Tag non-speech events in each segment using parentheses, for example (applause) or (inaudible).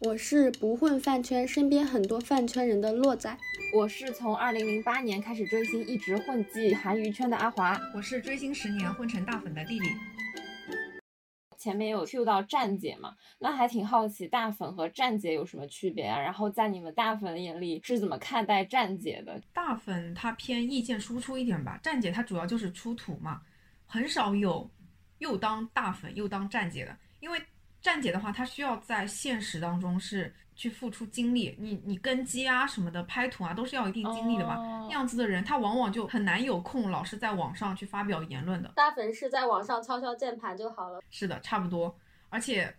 我是不混饭圈，身边很多饭圈人的洛仔。我是从二零零八年开始追星，一直混迹韩娱圈的阿华。我是追星十年，混成大粉的丽丽。前面有 Q 到站姐嘛，那还挺好奇大粉和站姐有什么区别啊？然后在你们大粉眼里是怎么看待站姐的？大粉他偏意见输出一点吧，站姐她主要就是出图嘛，很少有又当大粉又当站姐的，因为。站姐的话，她需要在现实当中是去付出精力，你你跟机啊什么的，拍图啊都是要一定精力的嘛。那样子的人，他往往就很难有空老是在网上去发表言论的。大粉是在网上敲敲键盘就好了。是的，差不多。而且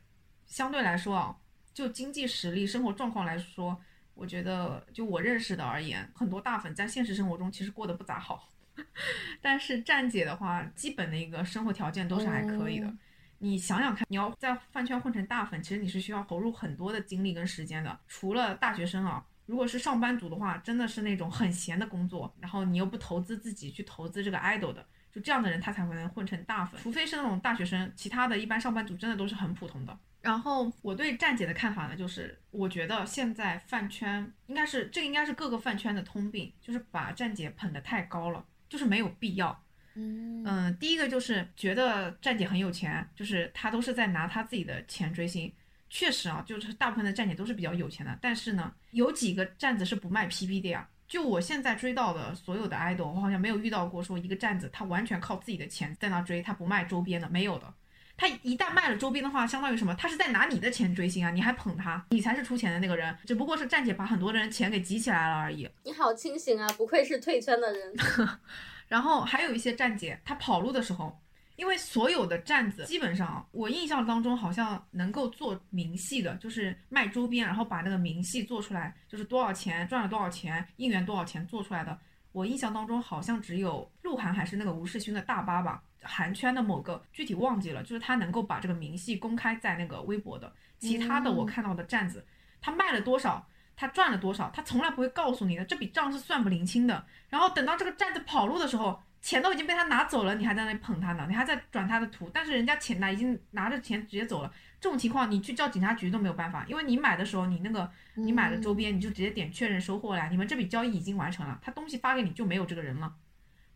相对来说啊，就经济实力、生活状况来说，我觉得就我认识的而言，很多大粉在现实生活中其实过得不咋好。(laughs) 但是站姐的话，基本的一个生活条件都是还可以的。你想想看，你要在饭圈混成大粉，其实你是需要投入很多的精力跟时间的。除了大学生啊，如果是上班族的话，真的是那种很闲的工作，然后你又不投资自己去投资这个 idol 的，就这样的人他才会能混成大粉。除非是那种大学生，其他的一般上班族真的都是很普通的。然后我对站姐的看法呢，就是我觉得现在饭圈应该是这应该是各个饭圈的通病，就是把站姐捧得太高了，就是没有必要。嗯第一个就是觉得站姐很有钱，就是她都是在拿她自己的钱追星。确实啊，就是大部分的站姐都是比较有钱的，但是呢，有几个站子是不卖 PP 的呀。就我现在追到的所有的 idol，我好像没有遇到过说一个站子他完全靠自己的钱在那追，他不卖周边的，没有的。他一旦卖了周边的话，相当于什么？他是在拿你的钱追星啊，你还捧他，你才是出钱的那个人。只不过是站姐把很多人钱给集起来了而已。你好清醒啊，不愧是退圈的人。(laughs) 然后还有一些站姐，她跑路的时候，因为所有的站子基本上，我印象当中好像能够做明细的，就是卖周边，然后把那个明细做出来，就是多少钱赚了多少钱，应援多少钱做出来的。我印象当中好像只有鹿晗还是那个吴世勋的大巴吧，韩圈的某个具体忘记了，就是他能够把这个明细公开在那个微博的。其他的我看到的站子，他卖了多少？他赚了多少？他从来不会告诉你的，这笔账是算不灵清的。然后等到这个站子跑路的时候，钱都已经被他拿走了，你还在那里捧他呢，你还在转他的图，但是人家钱呢已经拿着钱直接走了。这种情况你去叫警察局都没有办法，因为你买的时候你那个你买的周边你就直接点确认收货了，你们这笔交易已经完成了，他东西发给你就没有这个人了。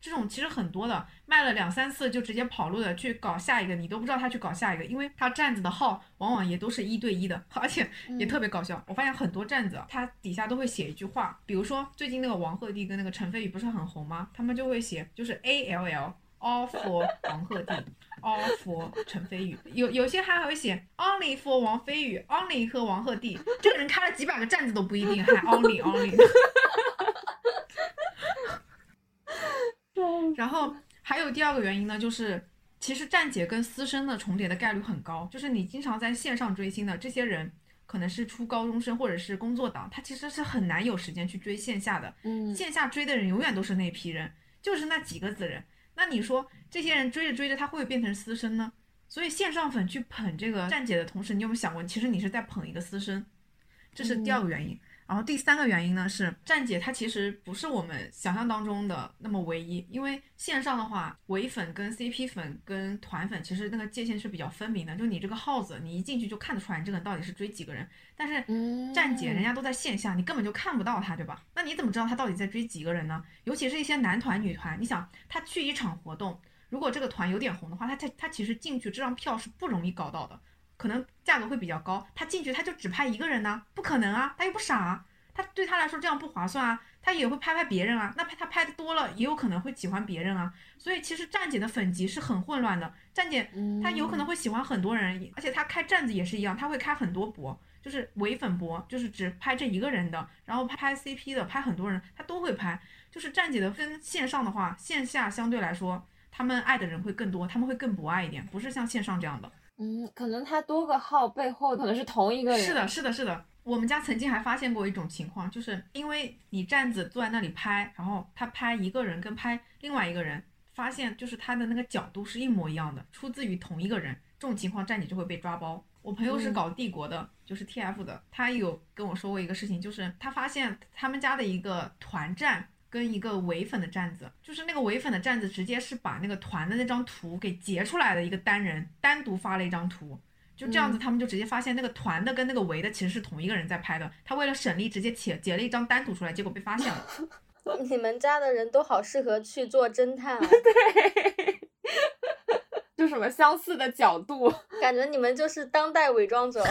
这种其实很多的，卖了两三次就直接跑路的，去搞下一个，你都不知道他去搞下一个，因为他站子的号往往也都是一对一的，(laughs) 而且也特别搞笑。我发现很多站子，他底下都会写一句话，比如说最近那个王鹤棣跟那个陈飞宇不是很红吗？他们就会写就是 A L L All for 王鹤棣，All for 陈飞宇，有有些还会写 Only for 王飞宇，Only 和王鹤棣，这个人开了几百个站子都不一定，还 Only Only。(laughs) 然后还有第二个原因呢，就是其实站姐跟私生的重叠的概率很高，就是你经常在线上追星的这些人，可能是初高中生或者是工作党，他其实是很难有时间去追线下的。嗯，线下追的人永远都是那批人，就是那几个子人。那你说这些人追着追着，他会不会变成私生呢？所以线上粉去捧这个站姐的同时，你有没有想过，其实你是在捧一个私生？这是第二个原因。然后第三个原因呢是站姐她其实不是我们想象当中的那么唯一，因为线上的话，唯粉跟 CP 粉跟团粉其实那个界限是比较分明的，就你这个号子，你一进去就看得出来你这个人到底是追几个人。但是站姐人家都在线下，你根本就看不到他，对吧？那你怎么知道他到底在追几个人呢？尤其是一些男团女团，你想他去一场活动，如果这个团有点红的话，他他他其实进去这张票是不容易搞到的。可能价格会比较高，他进去他就只拍一个人呢？不可能啊，他又不傻，他对他来说这样不划算啊，他也会拍拍别人啊，那拍他拍的多了，也有可能会喜欢别人啊，所以其实站姐的粉级是很混乱的，站姐她有可能会喜欢很多人，而且她开站子也是一样，她会开很多博，就是唯粉博，就是只拍这一个人的，然后拍 CP 的，拍很多人，她都会拍，就是站姐的跟线上的话，线下相对来说，他们爱的人会更多，他们会更博爱一点，不是像线上这样的。嗯，可能他多个号背后可能是同一个人。是的，是的，是的。我们家曾经还发现过一种情况，就是因为你站子坐在那里拍，然后他拍一个人跟拍另外一个人，发现就是他的那个角度是一模一样的，出自于同一个人。这种情况站姐就会被抓包。我朋友是搞帝国的，就是 TF 的，他有跟我说过一个事情，就是他发现他们家的一个团战。跟一个唯粉的站子，就是那个唯粉的站子，直接是把那个团的那张图给截出来的一个单人，单独发了一张图，就这样子，他们就直接发现那个团的跟那个围的其实是同一个人在拍的。他为了省力，直接截截了一张单独出来，结果被发现了。(laughs) 你们家的人都好适合去做侦探啊！(laughs) 对，(laughs) 就什么相似的角度，感觉你们就是当代伪装者。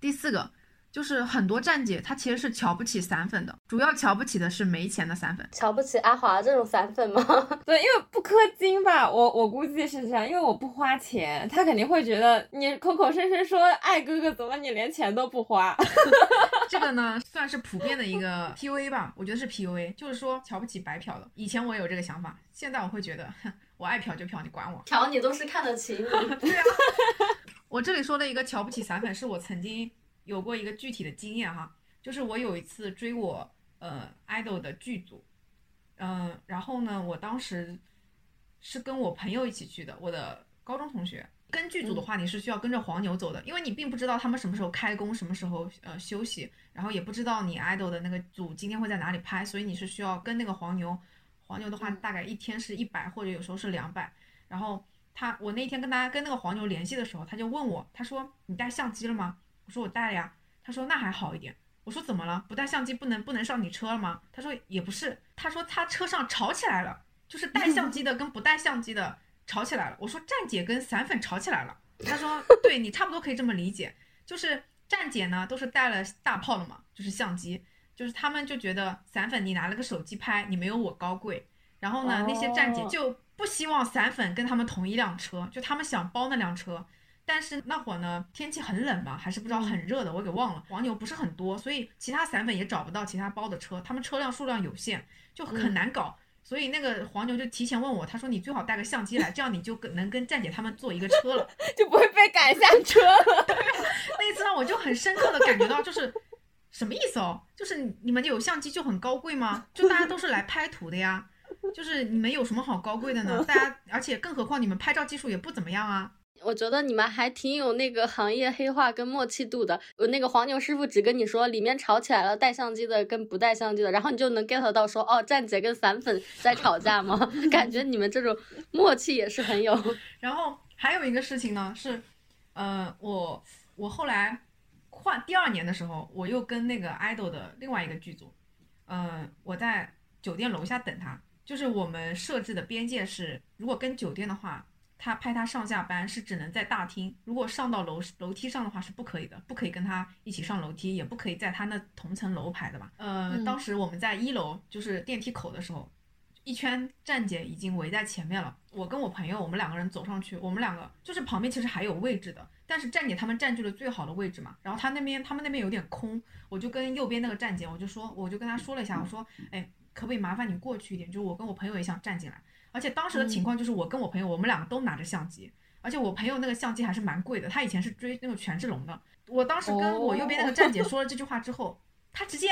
第四个。就是很多站姐，她其实是瞧不起散粉的，主要瞧不起的是没钱的散粉。瞧不起阿华这种散粉吗？(laughs) 对，因为不氪金吧，我我估计是这样，因为我不花钱，他肯定会觉得你口口声声说爱哥哥，怎么你连钱都不花？(laughs) 这个呢，算是普遍的一个 PUA 吧，我觉得是 PUA，就是说瞧不起白嫖的。以前我有这个想法，现在我会觉得，我爱嫖就嫖，你管我？嫖你都是看得起你。(laughs) 对啊，我这里说的一个瞧不起散粉，是我曾经。有过一个具体的经验哈，就是我有一次追我呃 idol 的剧组，嗯，然后呢，我当时是跟我朋友一起去的，我的高中同学。跟剧组的话，你是需要跟着黄牛走的，因为你并不知道他们什么时候开工，什么时候呃休息，然后也不知道你 idol 的那个组今天会在哪里拍，所以你是需要跟那个黄牛。黄牛的话，大概一天是一百，或者有时候是两百。然后他，我那天跟他跟那个黄牛联系的时候，他就问我，他说你带相机了吗？我说我带了呀，他说那还好一点。我说怎么了？不带相机不能不能上你车了吗？他说也不是，他说他车上吵起来了，就是带相机的跟不带相机的吵起来了。我说站姐跟散粉吵起来了。他说对你差不多可以这么理解，就是站姐呢都是带了大炮了嘛，就是相机，就是他们就觉得散粉你拿了个手机拍，你没有我高贵。然后呢，那些站姐就不希望散粉跟他们同一辆车，就他们想包那辆车。但是那会儿呢，天气很冷吧，还是不知道很热的，我给忘了。黄牛不是很多，所以其他散粉也找不到其他包的车，他们车辆数量有限，就很难搞。所以那个黄牛就提前问我，他说你最好带个相机来，这样你就跟能跟站姐他们坐一个车了，(laughs) 就不会被赶下车。(laughs) 对，那次让我就很深刻的感觉到，就是什么意思哦？就是你们有相机就很高贵吗？就大家都是来拍图的呀，就是你们有什么好高贵的呢？大家，而且更何况你们拍照技术也不怎么样啊。我觉得你们还挺有那个行业黑化跟默契度的。我那个黄牛师傅只跟你说里面吵起来了，带相机的跟不带相机的，然后你就能 get 到说哦，站姐跟散粉在吵架吗？(laughs) 感觉你们这种默契也是很有。(laughs) 然后还有一个事情呢，是，呃，我我后来换第二年的时候，我又跟那个 idol 的另外一个剧组，嗯，我在酒店楼下等他，就是我们设置的边界是，如果跟酒店的话。他拍他上下班是只能在大厅，如果上到楼楼梯上的话是不可以的，不可以跟他一起上楼梯，也不可以在他那同层楼拍的吧？呃，当时我们在一楼就是电梯口的时候，一圈站姐已经围在前面了。我跟我朋友，我们两个人走上去，我们两个就是旁边其实还有位置的，但是站姐他们占据了最好的位置嘛。然后他那边他们那边有点空，我就跟右边那个站姐，我就说，我就跟他说了一下，我说，哎，可不可以麻烦你过去一点？就我跟我朋友也想站进来。而且当时的情况就是，我跟我朋友，我们两个都拿着相机，而且我朋友那个相机还是蛮贵的，他以前是追那个权志龙的。我当时跟我右边那个站姐 (laughs) 说了这句话之后，他直接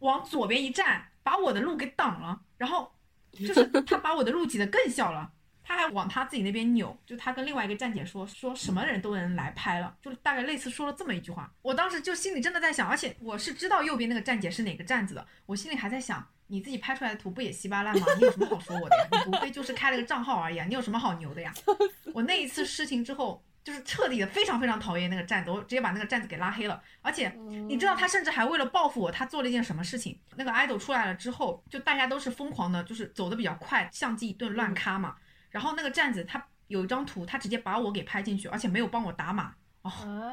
往左边一站，把我的路给挡了，然后就是他把我的路挤得更小了，他还往他自己那边扭，就他跟另外一个站姐说，说什么人都能来拍了，就大概类似说了这么一句话。我当时就心里真的在想，而且我是知道右边那个站姐是哪个站子的，我心里还在想。你自己拍出来的图不也稀巴烂吗？你有什么好说我的呀？你无非就是开了个账号而已，啊你有什么好牛的呀？我那一次事情之后，就是彻底的非常非常讨厌那个站子，我直接把那个站子给拉黑了。而且你知道他甚至还为了报复我，他做了一件什么事情？那个 idol 出来了之后，就大家都是疯狂的，就是走的比较快，相机一顿乱咔嘛。然后那个站子他有一张图，他直接把我给拍进去，而且没有帮我打码，哦，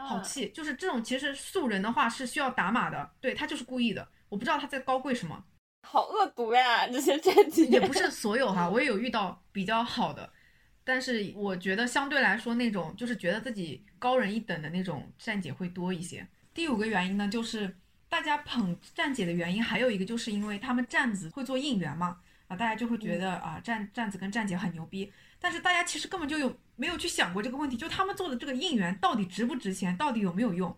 好气！就是这种其实素人的话是需要打码的，对他就是故意的，我不知道他在高贵什么。好恶毒呀！这些战姐也不是所有哈，我也有遇到比较好的，但是我觉得相对来说那种就是觉得自己高人一等的那种站姐会多一些。第五个原因呢，就是大家捧站姐的原因还有一个就是因为他们站子会做应援嘛，啊，大家就会觉得啊站站子跟站姐很牛逼，但是大家其实根本就有没有去想过这个问题，就他们做的这个应援到底值不值钱，到底有没有用？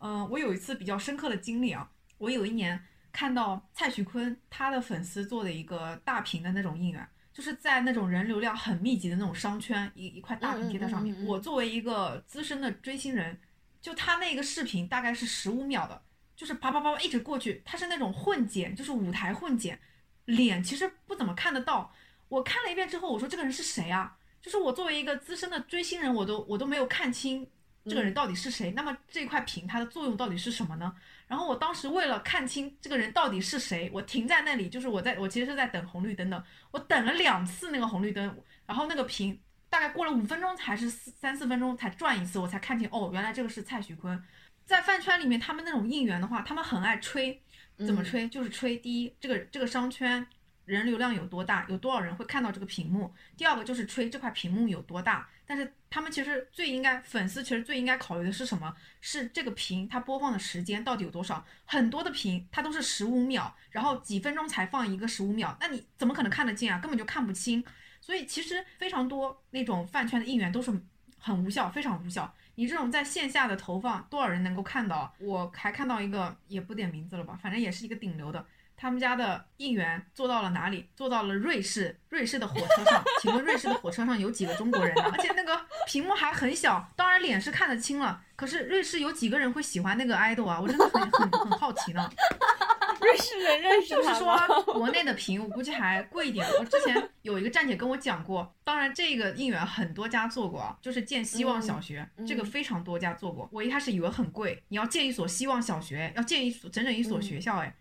嗯，我有一次比较深刻的经历啊，我有一年。看到蔡徐坤他的粉丝做的一个大屏的那种应援，就是在那种人流量很密集的那种商圈，一一块大屏贴在上面。我作为一个资深的追星人，就他那个视频大概是十五秒的，就是啪啪啪一直过去，他是那种混剪，就是舞台混剪，脸其实不怎么看得到。我看了一遍之后，我说这个人是谁啊？就是我作为一个资深的追星人，我都我都没有看清这个人到底是谁？那么这块屏它的作用到底是什么呢？然后我当时为了看清这个人到底是谁，我停在那里，就是我在我其实是在等红绿灯的，我等了两次那个红绿灯，然后那个屏大概过了五分钟还是三四分钟才转一次，我才看清哦，原来这个是蔡徐坤。在饭圈里面，他们那种应援的话，他们很爱吹，怎么吹？就是吹第一，这个这个商圈。人流量有多大，有多少人会看到这个屏幕？第二个就是吹这块屏幕有多大。但是他们其实最应该，粉丝其实最应该考虑的是什么？是这个屏它播放的时间到底有多少？很多的屏它都是十五秒，然后几分钟才放一个十五秒，那你怎么可能看得见啊？根本就看不清。所以其实非常多那种饭圈的应援都是很无效，非常无效。你这种在线下的投放，多少人能够看到？我还看到一个，也不点名字了吧，反正也是一个顶流的。他们家的应援做到了哪里？做到了瑞士，瑞士的火车上。请问瑞士的火车上有几个中国人呢？而且那个屏幕还很小，当然脸是看得清了。可是瑞士有几个人会喜欢那个 idol 啊？我真的很很很好奇呢。(laughs) 瑞士人认识 (laughs) 就是说国内的屏我估计还贵一点。我之前有一个站姐跟我讲过，当然这个应援很多家做过，就是建希望小学，这个非常多家做过。我一开始以为很贵，你要建一所希望小学，要建一所整整一所学校，哎。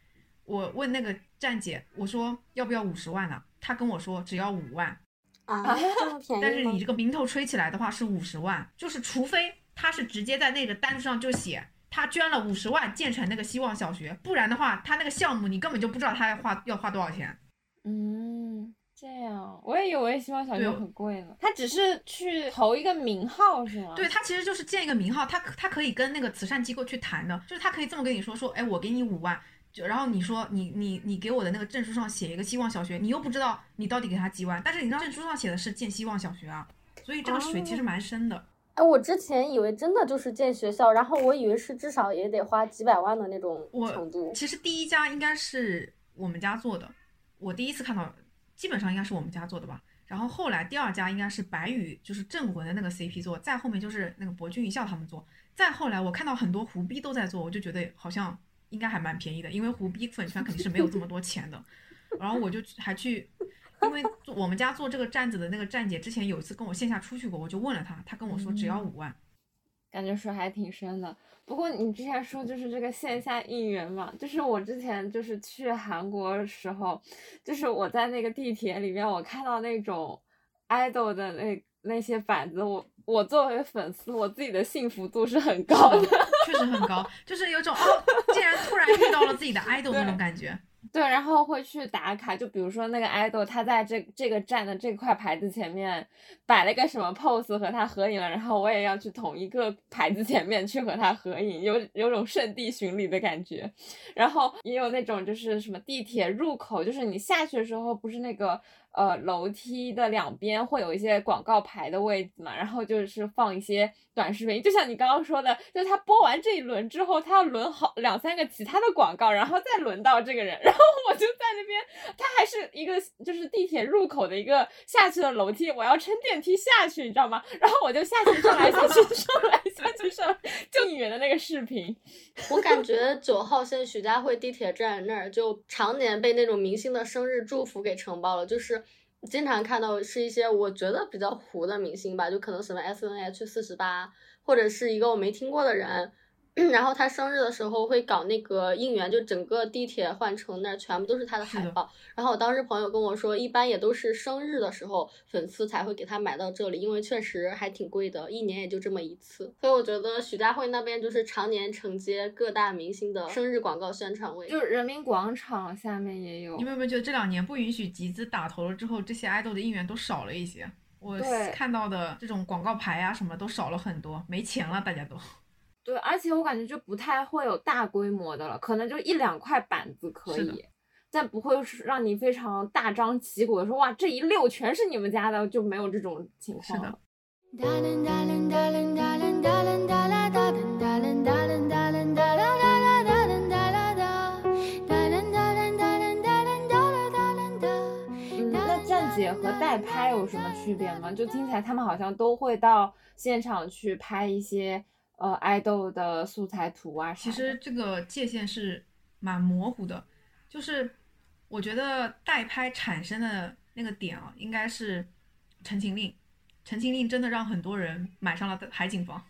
我问那个站姐，我说要不要五十万呢？她跟我说只要五万啊，(laughs) 这么便宜但是你这个名头吹起来的话是五十万，就是除非他是直接在那个单子上就写他捐了五十万建成那个希望小学，不然的话他那个项目你根本就不知道他要花要花多少钱。嗯，这样我也以为希望小学很贵呢。他只是去投一个名号是吗？对他其实就是建一个名号，他他可以跟那个慈善机构去谈的，就是他可以这么跟你说说，哎，我给你五万。就然后你说你你你给我的那个证书上写一个希望小学，你又不知道你到底给他几万，但是你证书上写的是建希望小学啊，所以这个水其实蛮深的。哎，我之前以为真的就是建学校，然后我以为是至少也得花几百万的那种程度。其实第一家应该是我们家做的，我第一次看到，基本上应该是我们家做的吧。然后后来第二家应该是白宇，就是镇魂的那个 CP 做，再后面就是那个博君一笑他们做，再后来我看到很多胡逼都在做，我就觉得好像。应该还蛮便宜的，因为胡逼粉圈肯定是没有这么多钱的。然后我就还去，因为我们家做这个站子的那个站姐之前有一次跟我线下出去过，我就问了她，她跟我说只要五万，感觉水还挺深的。不过你之前说就是这个线下应援嘛，就是我之前就是去韩国时候，就是我在那个地铁里面，我看到那种 idol 的那那些板子，我我作为粉丝，我自己的幸福度是很高的。确实很高，就是有种然突然遇到了自己的 (laughs) idol 那种感觉。对，然后会去打卡，就比如说那个 idol，他在这这个站的这块牌子前面摆了一个什么 pose 和他合影了，然后我也要去同一个牌子前面去和他合影，有有种圣地巡礼的感觉。然后也有那种就是什么地铁入口，就是你下去的时候不是那个。呃，楼梯的两边会有一些广告牌的位置嘛，然后就是放一些短视频，就像你刚刚说的，就是他播完这一轮之后，他要轮好两三个其他的广告，然后再轮到这个人，(laughs) 然后我就在那边，他还是一个就是地铁入口的一个下去的楼梯，我要乘电梯下去，你知道吗？然后我就下去上来下去上来下去上，就你的那个视频，(laughs) 我感觉九号线徐家汇地铁站那儿就常年被那种明星的生日祝福给承包了，就是。经常看到是一些我觉得比较糊的明星吧，就可能什么 S N H 四十八，或者是一个我没听过的人。(clears throat) 然后他生日的时候会搞那个应援，就整个地铁换乘那儿全部都是他的海报。然后我当时朋友跟我说，一般也都是生日的时候粉丝才会给他买到这里，因为确实还挺贵的，一年也就这么一次。所以我觉得许家汇那边就是常年承接各大明星的生日广告宣传位，就是人民广场下面也有。你们有没有觉得这两年不允许集资打头了之后，这些爱豆的应援都少了一些？我看到的这种广告牌啊什么都少了很多，没钱了，大家都。对，而且我感觉就不太会有大规模的了，可能就一两块板子可以，但不会让你非常大张旗鼓的说哇这一溜全是你们家的，就没有这种情况。是的。那站姐和代拍有什么区别吗？就听起来他们好像都会到现场去拍一些。呃，爱豆的素材图啊，其实这个界限是蛮模糊的，就是我觉得代拍产生的那个点啊，应该是《陈情令》，《陈情令》真的让很多人买上了海景房。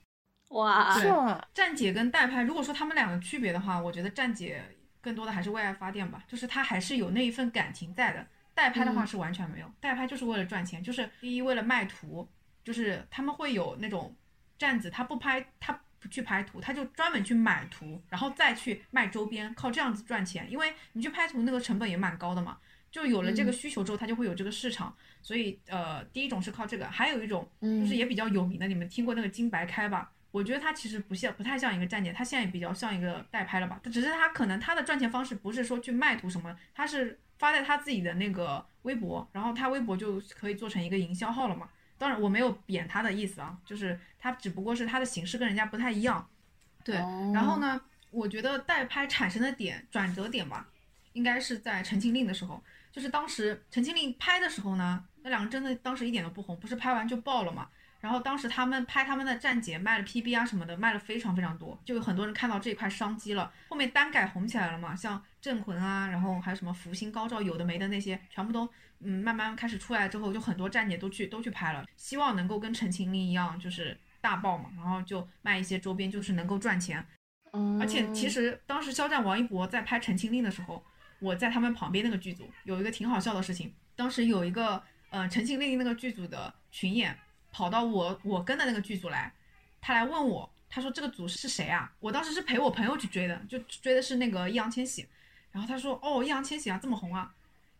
哇，是吗？站姐跟代拍，如果说他们两个区别的话，我觉得站姐更多的还是为爱发电吧，就是她还是有那一份感情在的。代拍的话嗯是完全没有，代拍就是为了赚钱，就是第一为了卖图，就是他们会有那种站子，他不拍，他不去拍图，他就专门去买图，然后再去卖周边，靠这样子赚钱。因为你去拍图那个成本也蛮高的嘛，就有了这个嗯需求之后，他就会有这个市场。所以呃，第一种是靠这个，还有一种就嗯是也比较有名的，你们听过那个金白开吧？我觉得他其实不像，不太像一个站姐，他现在也比较像一个代拍了吧？只是他可能他的赚钱方式不是说去卖图什么，他是发在他自己的那个微博，然后他微博就可以做成一个营销号了嘛。当然我没有贬他的意思啊，就是他只不过是他的形式跟人家不太一样。对，哦然后呢，我觉得代拍产生的点转折点吧，应该是在《陈情令》的时候，就是当时《陈情令》拍的时候呢，那两个真的当时一点都不红，不是拍完就爆了嘛。然后当时他们拍他们的站姐卖了 PB 啊什么的，卖了非常非常多，就有很多人看到这一块商机了。后面单改红起来了嘛，像镇魂啊，然后还有什么福星高照，有的没的那些，全部都嗯慢慢开始出来之后，就很多站姐都去都去拍了，希望能够跟陈情令一样，就是大爆嘛，然后就卖一些周边，就是能够赚钱。而且其实实当时肖战、王一博在拍《陈情令》的时候，我在他们旁边那个剧组有一个挺好笑的事情。当时有一个呃《陈情令》那个剧组的群演跑到我我跟的那个剧组来，他来问我，他说这个组是谁啊？我当时是陪我朋友去追的，就追的是那个易烊千玺。然后他说哦，易烊千玺啊，这么红啊。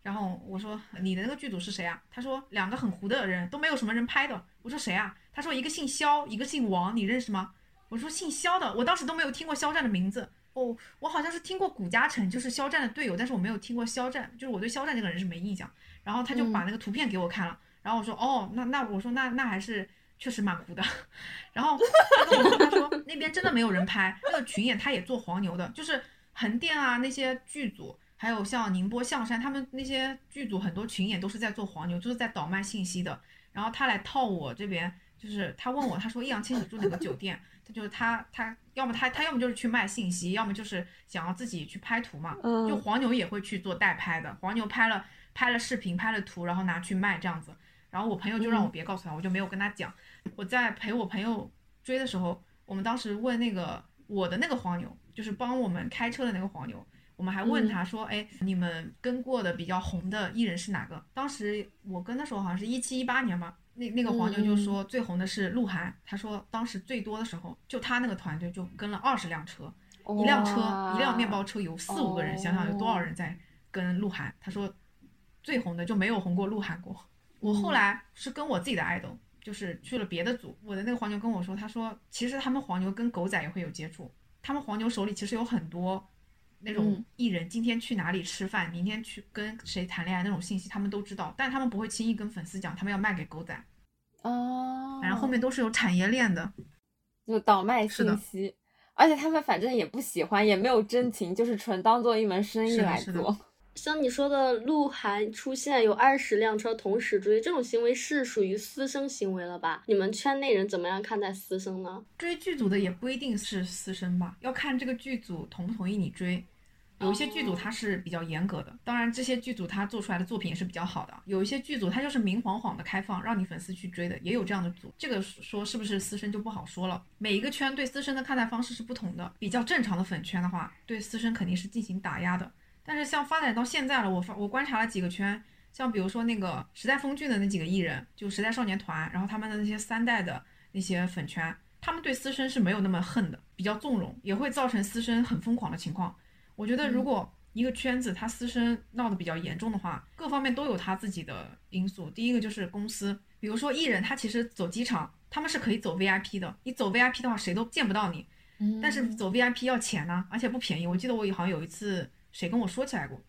然后我说你的那个剧组是谁啊？他说两个很糊的人都没有什么人拍的。我说谁啊？他说一个姓肖，一个姓王，你认识吗？我说姓肖的，我当时都没有听过肖战的名字。哦，我好像是听过古嘉诚，就是肖战的队友，但是我没有听过肖战，就是我对肖战这个人是没印象。然后他就把那个图片给我看了，然后我说哦，那那我说那那还是确实蛮糊的。(laughs) 然后他跟我说，他说那边真的没有人拍，那个群演他也做黄牛的，就是横店啊那些剧组，还有像宁波、象山他们那些剧组，很多群演都是在做黄牛，就是在倒卖信息的。然后他来套我这边，就是他问我，他说易烊千玺住哪个酒店？他就是他他要么他他要么就是去卖信息，要么就是想要自己去拍图嘛。嗯就黄牛也会去做代拍的，黄牛拍了拍了视频，拍了图，然后拿去卖这样子。然后我朋友就让我别告诉他，我就没有跟他讲。我在陪我朋友追的时候，我们当时问那个我的那个黄牛，就是帮我们开车的那个黄牛，我们还问他说：“哎，你们跟过的比较红的艺人是哪个？”当时我跟的时候好像是一七一八年吧，那那个黄牛就说最红的是鹿晗，他说当时最多的时候就他那个团队就跟了二十辆车，一辆车一辆面包车有四五个人，想想有多少人在跟鹿晗。他说最红的就没有红过鹿晗过。我后来是跟我自己的爱豆，就是去了别的组，我的那个黄牛跟我说，他说其实他们黄牛跟狗仔也会有接触，他们黄牛手里其实有很多那种嗯艺人今天去哪里吃饭，明天去跟谁谈恋爱那种信息，他们都知道，但他们不会轻易跟粉丝讲，他们要卖给狗仔，哦，反正后面都是有产业链的。就倒卖信息，而且他们反正也不喜欢，也没有真情，就是纯当做一门生意来是的是的做。像你说的，鹿晗出现有二十辆车同时追，这种行为是属于私生行为了吧？你们圈内人怎么样看待私生呢？追剧组的也不一定是私生吧，要看这个剧组同不同意你追。有一些剧组它是比较严格的，当然这些剧组他做出来的作品也是比较好的。有一些剧组它就是明晃晃的开放，让你粉丝去追的，也有这样的组。这个说是不是私生就不好说了。每一个圈对私生的看待方式是不同的。比较正常的粉圈的话，对私生肯定是进行打压的。但是像发展到现在了，我发我观察了几个圈，像比如说那个时代峰峻的那几个艺人，就时代少年团，然后他们的那些三代的那些粉圈，他们对私生是没有那么恨的，比较纵容，也会造成私生很疯狂的情况。我觉得如果一个圈子他私生闹得比较严重的话，各方面都有他自己的因素。第一个就是公司，比如说艺人他其实走机场，他们是可以走 VIP 的，你走 VIP 的话谁都见不到你。但是走 VIP 要钱呢，而且不便宜。我记得我好像有一次谁跟我说起来过，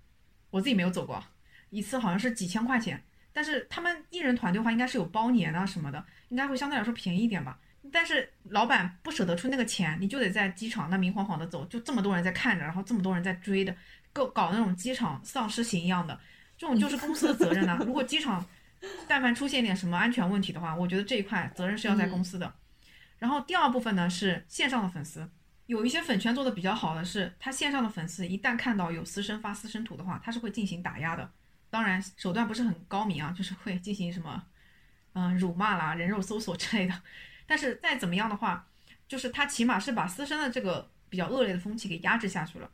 我自己没有走过，一次好像是几千块钱。但是他们艺人团队的话，应该是有包年啊什么的，应该会相对来说便宜一点吧。但是老板不舍得出那个钱，你就得在机场那明晃晃的走，就这么多人在看着，然后这么多人在追的，搞搞那种机场丧尸行一样的，这种就是公司的责任啊。如果机场但凡出现点什么安全问题的话，我觉得这一块责任是要在公司的。然后第二部分呢是线上的粉丝，有一些粉圈做的比较好的是，他线上的粉丝一旦看到有私生发私生图的话，他是会进行打压的。当然手段不是很高明啊，(laughs) 就是会进行什么，嗯、辱骂啦、人肉搜索之类的。(laughs) 但是再怎么样的话，就是他起码是把私生的这个比较恶劣的风气给压制下去了。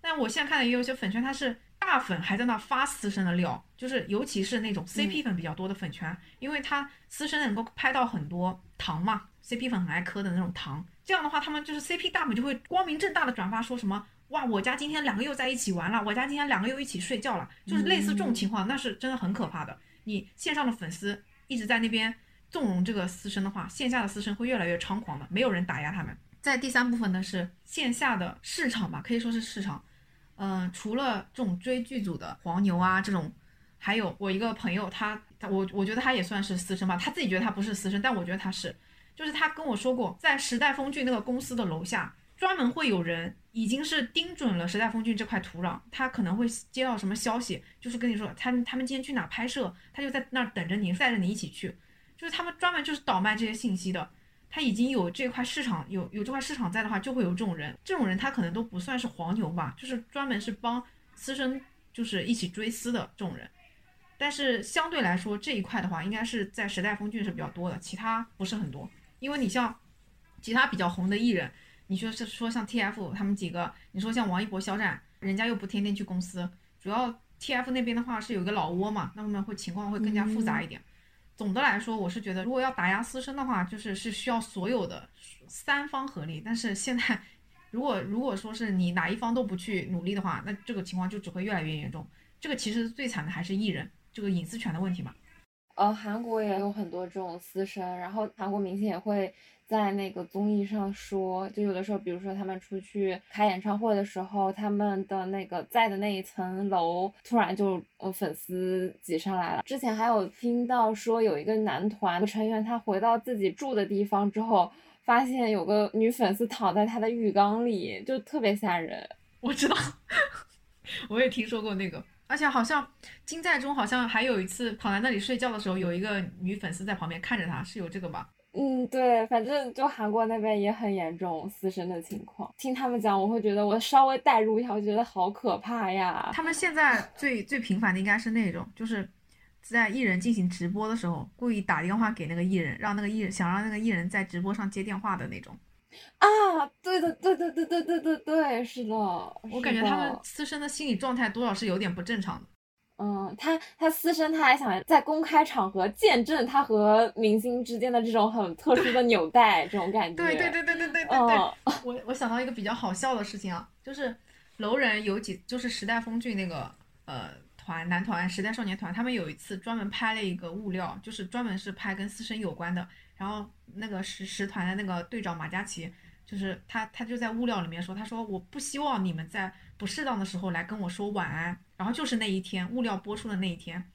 但我现在看的也有一些粉圈，它是大粉还在那发私生的料，就是尤其是那种 CP 粉比较多的粉圈，因为他私生能够拍到很多糖嘛，CP 粉很爱磕的那种糖。这样的话，他们就是 CP 大粉就会光明正大的转发说什么哇，我家今天两个又在一起玩了，我家今天两个又一起睡觉了，就是类似这种情况，那是真的很可怕的。你线上的粉丝一直在那边纵容这个私生的话，线下的私生会越来越猖狂的，没有人打压他们。在第三部分呢是线下的市场吧，可以说是市场。嗯，除了这种追剧组的黄牛啊，这种，还有我一个朋友，他他我我觉得他也算是私生吧，他自己觉得他不是私生，但我觉得他是，就是他跟我说过，在时代峰峻那个公司的楼下，专门会有人已经是盯准了时代峰峻这块土壤，他可能会接到什么消息，就是跟你说他他们今天去哪拍摄，他就在那儿等着你，带着你一起去，就是他们专门就是倒卖这些信息的。他已经有这块市场，有有这块市场在的话，就会有这种人。这种人他可能都不算是黄牛吧，就是专门是帮私生，就是一起追私的这种人。但是相对来说这一块的话，应该是在时代峰峻是比较多的，其他不是很多。因为你像其他比较红的艺人，你说是说像 TF 他们几个，你说像王一博、肖战，人家又不天天去公司，主要 TF 那边的话是有一个老窝嘛，那么会情况会更加复杂一点。总的来说，我是觉得，如果要打压私生的话，就是是需要所有的三方合力。但是现在，如果如果说是你哪一方都不去努力的话，那这个情况就只会越来越严重。这个其实最惨的还是艺人这个隐私权的问题嘛。呃，韩国也有很多这种私生，然后韩国明星也会。在那个综艺上说，就有的时候，比如说他们出去开演唱会的时候，他们的那个在的那一层楼突然就呃粉丝挤上来了。之前还有听到说有一个男团成员，他回到自己住的地方之后，发现有个女粉丝躺在他的浴缸里，就特别吓人。我知道，(laughs) 我也听说过那个，而且好像金在中好像还有一次躺在那里睡觉的时候，有一个女粉丝在旁边看着他，是有这个吧？嗯，对，反正就韩国那边也很严重私生的情况。听他们讲，我会觉得我稍微代入一下，我觉得好可怕呀。他们现在最最频繁的应该是那种，就是在艺人进行直播的时候，故意打电话给那个艺人，让那个艺人想让那个艺人在直播上接电话的那种。啊，对的，对对对对对对对，是的。我感觉他们私生的心理状态多少是有点不正常的。嗯，他他私生，他还想在公开场合见证他和明星之间的这种很特殊的纽带，这种感觉。对对对对对对对对。我我想到一个比较好笑的事情啊，就是楼人有几，就是时代峰峻那个呃团男团时代少年团，他们有一次专门拍了一个物料，就是专门是拍跟私生有关的。然后那个十十团的那个队长马嘉祺，就是他他就在物料里面说，他说我不希望你们在。不适当的时候来跟我说晚安，然后就是那一天物料播出的那一天，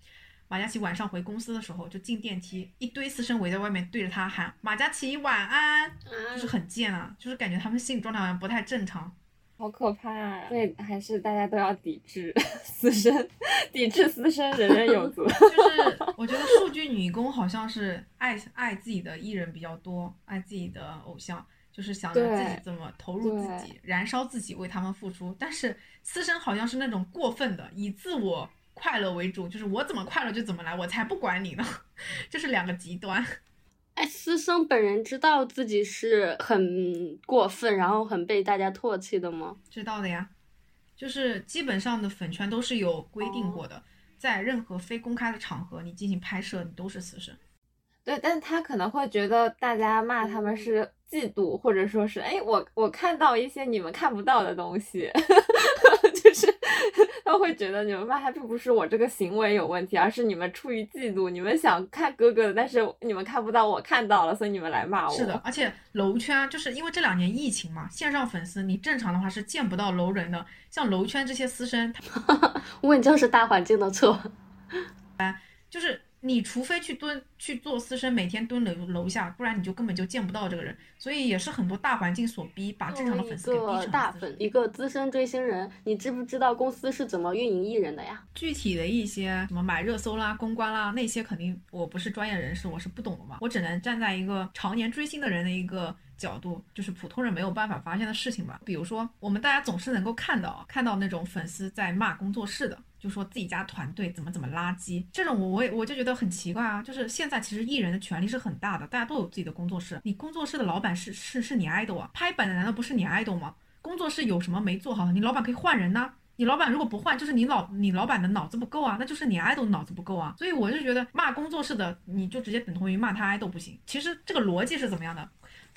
马嘉祺晚上回公司的时候就进电梯，一堆私生围在外面对着他喊马嘉祺晚安，就是很贱啊，就是感觉他们心理状态好像不太正常，好可怕啊！所以还是大家都要抵制 (laughs) 私生，抵制私生，人人有责。就是我觉得数据女工好像是爱爱自己的艺人比较多，爱自己的偶像。就是想着自己怎么投入自己，燃烧自己为他们付出。但是私生好像是那种过分的，以自我快乐为主，就是我怎么快乐就怎么来，我才不管你呢。(laughs) 这是两个极端。哎，私生本人知道自己是很过分，然后很被大家唾弃的吗？知道的呀，就是基本上的粉圈都是有规定过的，在任何非公开的场合你进行拍摄，你都是私生。对，但他可能会觉得大家骂他们是。嫉妒，或者说是，哎，我我看到一些你们看不到的东西，(laughs) 就是他会觉得你们骂他并不是我这个行为有问题，而是你们出于嫉妒，你们想看哥哥的，但是你们看不到，我看到了，所以你们来骂我。是的，而且楼圈就是因为这两年疫情嘛，线上粉丝你正常的话是见不到楼人的，像楼圈这些私生，(laughs) 问就是大环境的错，哎，就是。你除非去蹲去做私生，每天蹲楼楼下，不然你就根本就见不到这个人。所以也是很多大环境所逼，把正常的粉丝给逼成大粉。一个资深追星人，你知不知道公司是怎么运营艺人的呀？具体的一些什么买热搜啦、公关啦，那些肯定我不是专业人士，我是不懂的嘛。我只能站在一个常年追星的人的一个角度，就是普通人没有办法发现的事情吧。比如说，我们大家总是能够看到看到那种粉丝在骂工作室的。就说自己家团队怎么怎么垃圾，这种我我也我就觉得很奇怪啊。就是现在其实艺人的权利是很大的，大家都有自己的工作室，你工作室的老板是是是你 idol 啊，拍板的难道不是你 idol 吗？工作室有什么没做好，你老板可以换人呐。你老板如果不换，就是你老你老板的脑子不够啊，那就是你 idol 脑子不够啊。所以我就觉得骂工作室的，你就直接等同于骂他 idol 不行。其实这个逻辑是怎么样的？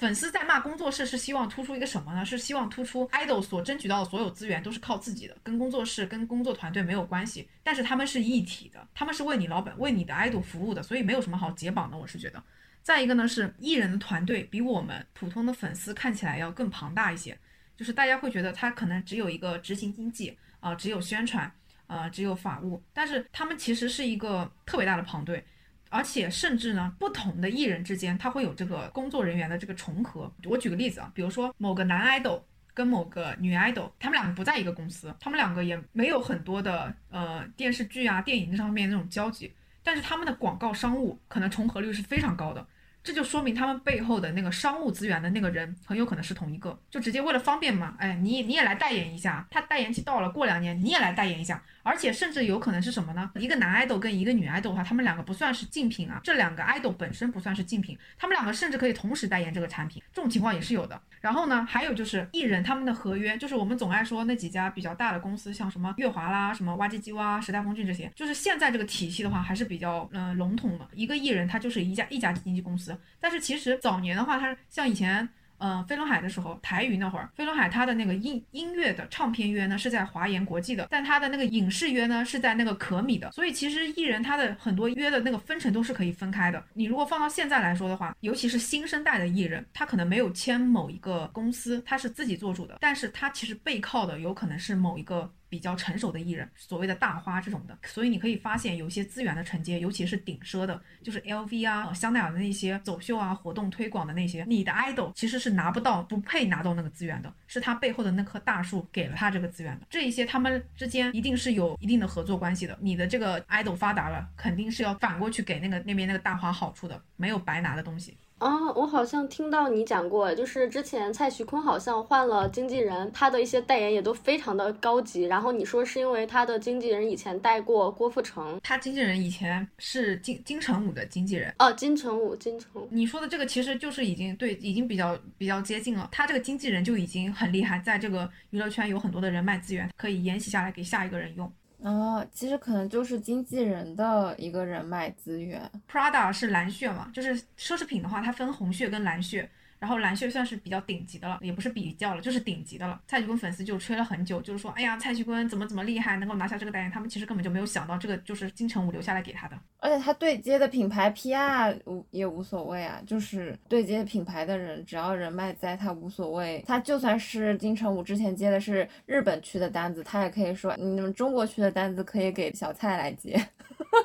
粉丝在骂工作室是希望突出一个什么呢？是希望突出 idol 所争取到的所有资源都是靠自己的，跟工作室、跟工作团队没有关系。但是他们是一体的，他们是为你老板、为你的 idol 服务的，所以没有什么好解绑的。我是觉得，再一个呢是艺人的团队比我们普通的粉丝看起来要更庞大一些，就是大家会觉得他可能只有一个执行经济啊，只有宣传，呃，只有法务，但是他们其实是一个特别大的庞队。而且甚至呢，不同的艺人之间，他会有这个工作人员的这个重合。我举个例子啊，比如说某个男 idol 跟某个女 idol，他们两个不在一个公司，他们两个也没有很多的呃电视剧啊、电影上面那种交集，但是他们的广告商务可能重合率是非常高的。这就说明他们背后的那个商务资源的那个人很有可能是同一个，就直接为了方便嘛，哎，你你也来代言一下，他代言期到了，过两年你也来代言一下，而且甚至有可能是什么呢？一个男爱豆跟一个女爱豆的话，他们两个不算是竞品啊，这两个爱豆本身不算是竞品，他们两个甚至可以同时代言这个产品，这种情况也是有的。然后呢，还有就是艺人他们的合约，就是我们总爱说那几家比较大的公司，像什么乐华啦、什么哇唧唧哇、时代峰峻这些，就是现在这个体系的话还是比较嗯笼统的，一个艺人他就是一家一家经纪公司。但是其实早年的话，它像以前，嗯，飞轮海的时候，台娱那会儿，飞轮海它的那个音音乐的唱片约呢是在华研国际的，但它的那个影视约呢是在那个可米的。所以其实艺人他的很多约的那个分成都是可以分开的。你如果放到现在来说的话，尤其是新生代的艺人，他可能没有签某一个公司，他是自己做主的，但是他其实背靠的有可能是某一个。比较成熟的艺人，所谓的大花这种的，所以你可以发现有些资源的承接，尤其是顶奢的，就是 LV 啊、香奈儿的那些走秀啊、活动推广的那些，你的 idol 其实是拿不到、不配拿到那个资源的，是他背后的那棵大树给了他这个资源的。这一些他们之间一定是有一定的合作关系的。你的这个 idol 发达了，肯定是要反过去给那个那边那个大花好处的，没有白拿的东西。啊，我好像听到你讲过，就是之前蔡徐坤好像换了经纪人，他的一些代言也都非常的高级。然后你说是因为他的经纪人以前带过郭富城，他经纪人以前是金金城武的经纪人哦，金城武，金城。武。你说的这个其实就是已经对，已经比较比较接近了。他这个经纪人就已经很厉害，在这个娱乐圈有很多的人脉资源，可以沿袭下来给下一个人用。哦，其实可能就是经纪人的一个人脉资源。Prada 是蓝血嘛，就是奢侈品的话，它分红血跟蓝血。然后蓝血算是比较顶级的了，也不是比较了，就是顶级的了。蔡徐坤粉丝就吹了很久，就是说，哎呀，蔡徐坤怎么怎么厉害，能够拿下这个代言。他们其实根本就没有想到，这个就是金城武留下来给他的。而且他对接的品牌 PR 无也无所谓啊，就是对接品牌的人，只要人脉在，他无所谓。他就算是金城武之前接的是日本区的单子，他也可以说，你们中国区的单子可以给小蔡来接。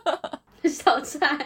(laughs) 小蔡。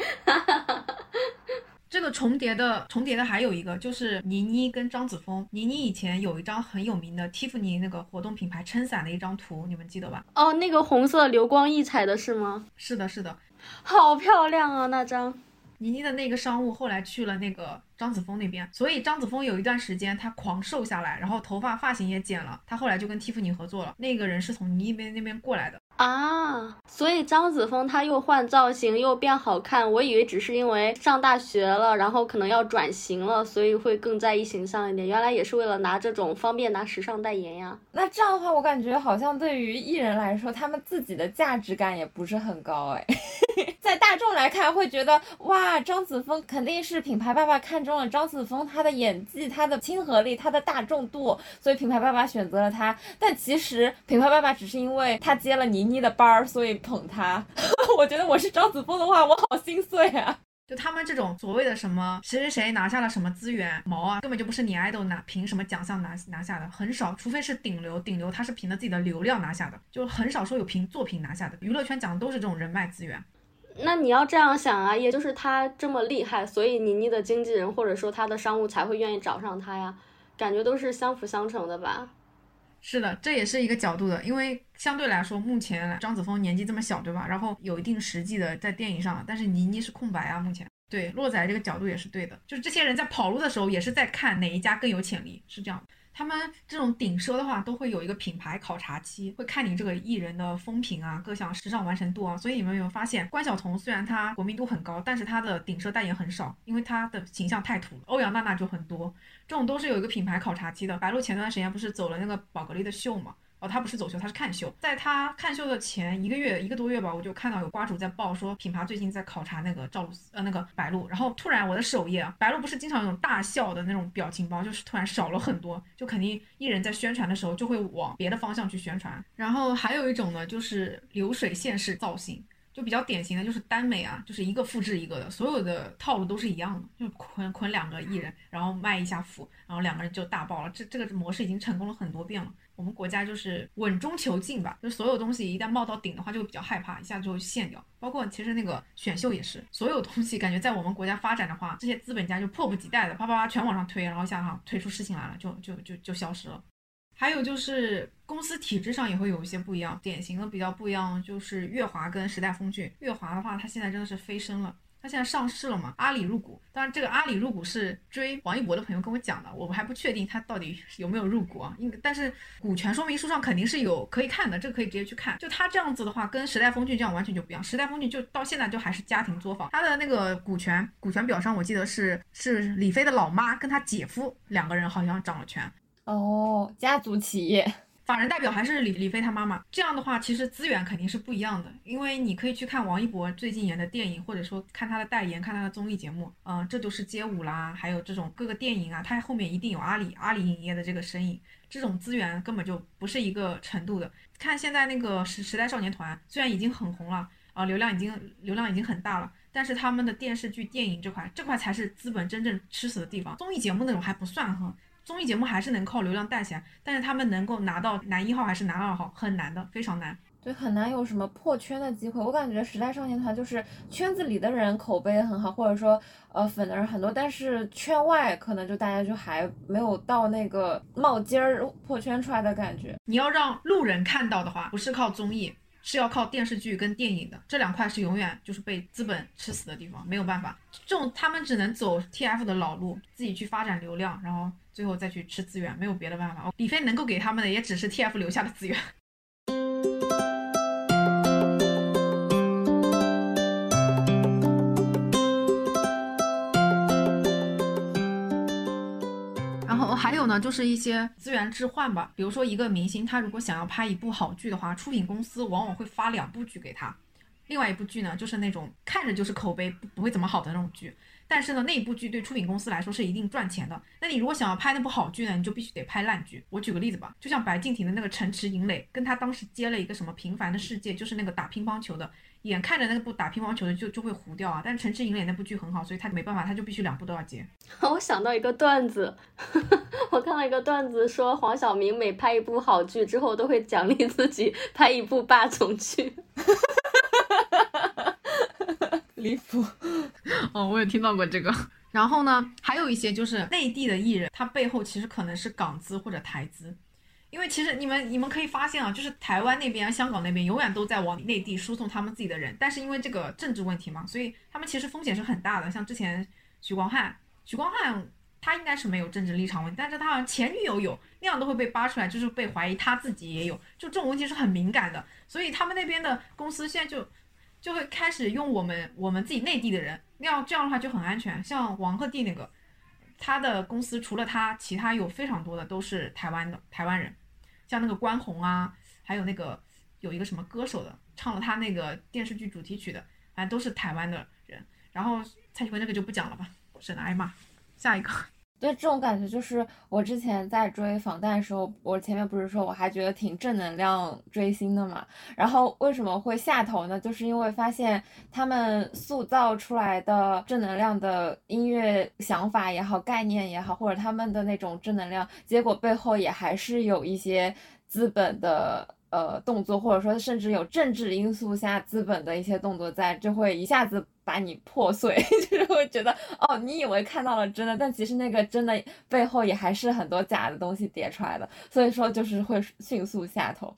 这个重叠的重叠的还有一个就是倪妮跟张子枫。倪妮以前有一张很有名的 Tiffany 那个活动品牌撑伞的一张图，你们记得吧？哦，那个红色流光溢彩的是吗？是的，是的，好漂亮啊那张。倪妮的那个商务后来去了那个张子枫那边，所以张子枫有一段时间他狂瘦下来，然后头发发型也剪了。他后来就跟 Tiffany 合作了，那个人是从倪妮那边过来的。啊，所以张子枫他又换造型又变好看，我以为只是因为上大学了，然后可能要转型了，所以会更在意形象一点。原来也是为了拿这种方便拿时尚代言呀。那这样的话，我感觉好像对于艺人来说，他们自己的价值感也不是很高哎。(laughs) 在大众来看，会觉得哇，张子枫肯定是品牌爸爸看中了张子枫他的演技、他的亲和力、他的大众度，所以品牌爸爸选择了他。但其实品牌爸爸只是因为他接了你倪妮的班儿，所以捧他。(laughs) 我觉得我是张子枫的话，我好心碎啊！就他们这种所谓的什么谁谁谁拿下了什么资源，毛啊，根本就不是你 idol 拿凭什么奖项拿拿下的，很少，除非是顶流，顶流他是凭着自己的流量拿下的，就很少说有凭作品拿下的。娱乐圈讲的都是这种人脉资源。那你要这样想啊，也就是他这么厉害，所以倪妮的经纪人或者说他的商务才会愿意找上他呀，感觉都是相辅相成的吧。是的，这也是一个角度的，因为相对来说，目前张子枫年纪这么小，对吧？然后有一定实际的在电影上，但是倪妮是空白啊，目前。对，洛仔这个角度也是对的，就是这些人在跑路的时候，也是在看哪一家更有潜力，是这样。他们这种顶奢的话，都会有一个品牌考察期，会看你这个艺人的风评啊，各项时尚完成度啊。所以你们有没有发现，关晓彤虽然她国民度很高，但是她的顶奢代言很少，因为她的形象太土了。欧阳娜娜就很多，这种都是有一个品牌考察期的。白鹿前段时间不是走了那个宝格丽的秀嘛？哦，他不是走秀，他是看秀。在他看秀的前一个月、一个多月吧，我就看到有瓜主在报说，品牌最近在考察那个赵露思，呃，那个白鹿。然后突然我的首页啊，白鹿不是经常有大笑的那种表情包，就是突然少了很多，就肯定艺人在宣传的时候就会往别的方向去宣传。然后还有一种呢，就是流水线式造型。就比较典型的就是耽美啊，就是一个复制一个的，所有的套路都是一样的，就捆捆两个艺人，然后卖一下腐，然后两个人就大爆了。这这个模式已经成功了很多遍了。我们国家就是稳中求进吧，就所有东西一旦冒到顶的话，就会比较害怕，一下就会陷掉。包括其实那个选秀也是，所有东西感觉在我们国家发展的话，这些资本家就迫不及待的啪啪啪全往上推，然后一下哈推出事情来了，就就就就消失了。还有就是公司体制上也会有一些不一样，典型的比较不一样就是乐华跟时代峰峻。乐华的话，它现在真的是飞升了，它现在上市了嘛？阿里入股，当然这个阿里入股是追王一博的朋友跟我讲的，我还不确定他到底有没有入股啊。应但是股权说明书上肯定是有可以看的，这个可以直接去看。就他这样子的话，跟时代峰峻这样完全就不一样。时代峰峻就到现在就还是家庭作坊，他的那个股权股权表上我记得是是李飞的老妈跟他姐夫两个人好像掌了权。哦，家族企业，法人代表还是李李飞他妈妈。这样的话，其实资源肯定是不一样的，因为你可以去看王一博最近演的电影，或者说看他的代言，看他的综艺节目，嗯，这就是街舞啦，还有这种各个电影啊，他后面一定有阿里阿里影业的这个身影，这种资源根本就不是一个程度的。看现在那个时时代少年团，虽然已经很红了啊，流量已经流量已经很大了，但是他们的电视剧、电影这块，这块才是资本真正吃死的地方。综艺节目那种还不算哈。综艺节目还是能靠流量带起来，但是他们能够拿到男一号还是男二号，很难的，非常难。对，很难有什么破圈的机会。我感觉时代少年团就是圈子里的人口碑很好，或者说呃粉的人很多，但是圈外可能就大家就还没有到那个冒尖儿破圈出来的感觉。你要让路人看到的话，不是靠综艺。是要靠电视剧跟电影的这两块是永远就是被资本吃死的地方，没有办法，这种他们只能走 TF 的老路，自己去发展流量，然后最后再去吃资源，没有别的办法。李飞能够给他们的也只是 TF 留下的资源。还有呢，就是一些资源置换吧。比如说，一个明星他如果想要拍一部好剧的话，出品公司往往会发两部剧给他。另外一部剧呢，就是那种看着就是口碑不会怎么好的那种剧。但是呢，那一部剧对出品公司来说是一定赚钱的。那你如果想要拍那部好剧呢，你就必须得拍烂剧。我举个例子吧，就像白敬亭的那个《城池营垒》，跟他当时接了一个什么《平凡的世界》，就是那个打乒乓球的，眼看着那部打乒乓球的就就会糊掉啊。但是《城池营垒》那部剧很好，所以他没办法，他就必须两部都要接。(laughs) 我想到一个段子，(laughs) 我看到一个段子说，黄晓明每拍一部好剧之后，都会奖励自己拍一部霸总剧。(laughs) 离谱。(laughs) 哦，我也听到过这个。然后呢，还有一些就是内地的艺人，他背后其实可能是港资或者台资，因为其实你们你们可以发现啊，就是台湾那边、香港那边永远都在往内地输送他们自己的人，但是因为这个政治问题嘛，所以他们其实风险是很大的。像之前许光汉，许光汉他应该是没有政治立场问题，但是他好像前女友有，那样都会被扒出来，就是被怀疑他自己也有，就这种问题是很敏感的，所以他们那边的公司现在就。就会开始用我们我们自己内地的人，那样这样的话就很安全。像王鹤棣那个，他的公司除了他，其他有非常多的都是台湾的台湾人，像那个关宏啊，还有那个有一个什么歌手的，唱了他那个电视剧主题曲的，反正都是台湾的人。然后蔡徐坤那个就不讲了吧，省得挨骂。下一个。对这种感觉，就是我之前在追防弹的时候，我前面不是说我还觉得挺正能量追星的嘛。然后为什么会下头呢？就是因为发现他们塑造出来的正能量的音乐想法也好，概念也好，或者他们的那种正能量，结果背后也还是有一些资本的。呃，动作或者说甚至有政治因素下资本的一些动作在，就会一下子把你破碎，(laughs) 就是会觉得哦，你以为看到了真的，但其实那个真的背后也还是很多假的东西叠出来的，所以说就是会迅速下头。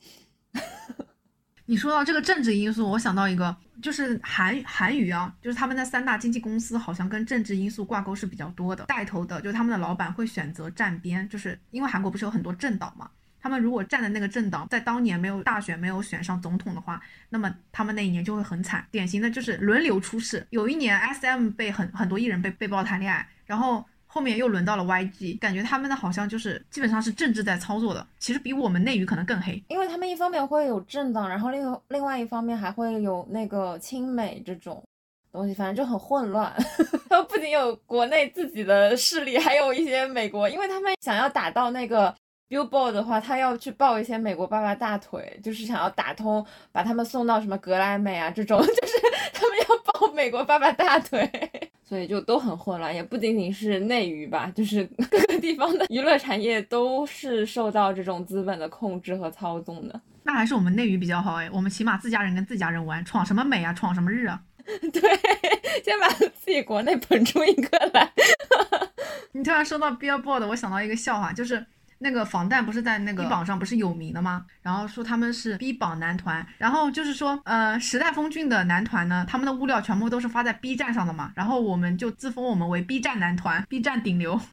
(laughs) 你说到这个政治因素，我想到一个，就是韩韩语啊，就是他们那三大经纪公司好像跟政治因素挂钩是比较多的。带头的就他们的老板会选择站边，就是因为韩国不是有很多政党嘛，他们如果站的那个政党在当年没有大选没有选上总统的话，那么他们那一年就会很惨。典型的就是轮流出事，有一年 S M 被很很多艺人被被曝谈恋爱，然后。后面又轮到了 YG，感觉他们的好像就是基本上是政治在操作的，其实比我们内娱可能更黑，因为他们一方面会有政党，然后另另外一方面还会有那个亲美这种东西，反正就很混乱。他 (laughs) 们不仅有国内自己的势力，还有一些美国，因为他们想要打到那个 Billboard 的话，他要去抱一些美国爸爸大腿，就是想要打通，把他们送到什么格莱美啊这种，(laughs) 就是他们要抱美国爸爸大腿。(laughs) 所以就都很混乱，也不仅仅是内娱吧，就是各个地方的娱乐产业都是受到这种资本的控制和操纵的。那还是我们内娱比较好哎，我们起码自家人跟自家人玩，闯什么美啊，闯什么日啊？(laughs) 对，先把自己国内捧出一个来。你突然说到 Billboard，我想到一个笑话，就是。那个防弹不是在那个 B 榜上不是有名的吗？然后说他们是 B 榜男团，然后就是说，呃，时代峰峻的男团呢，他们的物料全部都是发在 B 站上的嘛，然后我们就自封我们为 B 站男团，B 站顶流。(laughs)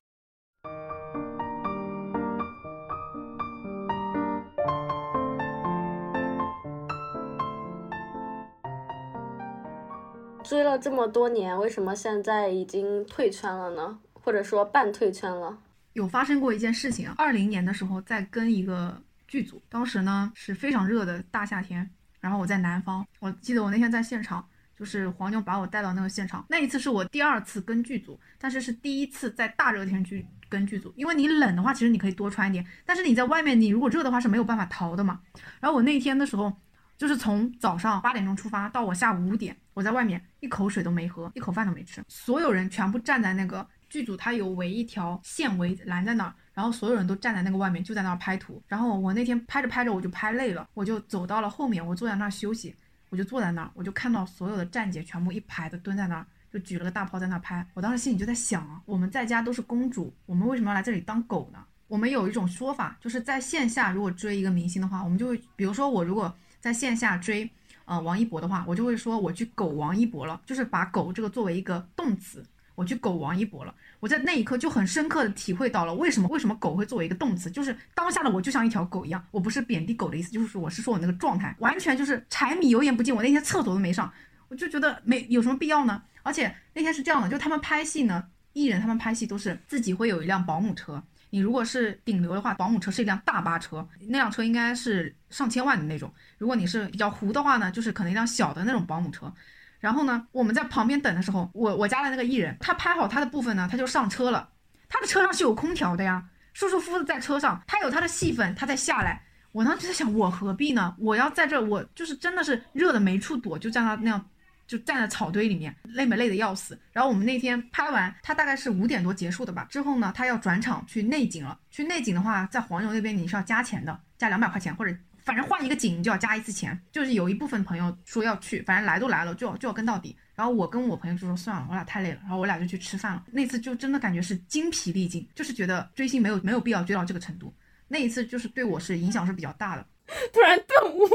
追了这么多年，为什么现在已经退圈了呢？或者说半退圈了？有发生过一件事情啊，二零年的时候在跟一个剧组，当时呢是非常热的大夏天，然后我在南方，我记得我那天在现场，就是黄牛把我带到那个现场，那一次是我第二次跟剧组，但是是第一次在大热天去跟剧组，因为你冷的话，其实你可以多穿一点，但是你在外面，你如果热的话是没有办法逃的嘛。然后我那天的时候，就是从早上八点钟出发到我下午五点，我在外面一口水都没喝，一口饭都没吃，所有人全部站在那个。剧组他有围一条线围拦在那儿，然后所有人都站在那个外面，就在那儿拍图。然后我那天拍着拍着我就拍累了，我就走到了后面，我坐在那儿休息，我就坐在那儿，我就看到所有的站姐全部一排的蹲在那儿，就举了个大炮在那儿拍。我当时心里就在想啊，我们在家都是公主，我们为什么要来这里当狗呢？我们有一种说法，就是在线下如果追一个明星的话，我们就会，比如说我如果在线下追，呃，王一博的话，我就会说我去狗王一博了，就是把狗这个作为一个动词。我去狗王一博了，我在那一刻就很深刻的体会到了为什么为什么狗会作为一个动词，就是当下的我就像一条狗一样，我不是贬低狗的意思，就是我是说我那个状态完全就是柴米油盐不进，我那天厕所都没上，我就觉得没有什么必要呢。而且那天是这样的，就他们拍戏呢，艺人他们拍戏都是自己会有一辆保姆车，你如果是顶流的话，保姆车是一辆大巴车，那辆车应该是上千万的那种，如果你是比较糊的话呢，就是可能一辆小的那种保姆车。然后呢，我们在旁边等的时候，我我家的那个艺人，他拍好他的部分呢，他就上车了。他的车上是有空调的呀，舒舒服服的在车上，他有他的戏份，他再下来。我当时在想，我何必呢？我要在这，我就是真的是热的没处躲，就站到那样，就站在草堆里面，累没累的要死。然后我们那天拍完，他大概是五点多结束的吧。之后呢，他要转场去内景了。去内景的话，在黄牛那边你是要加钱的，加两百块钱或者。反正换一个景就要加一次钱，就是有一部分朋友说要去，反正来都来了，就要就要跟到底。然后我跟我朋友就说算了，我俩太累了，然后我俩就去吃饭了。那次就真的感觉是精疲力尽，就是觉得追星没有没有必要追到这个程度。那一次就是对我是影响是比较大的，(laughs) 突然顿悟。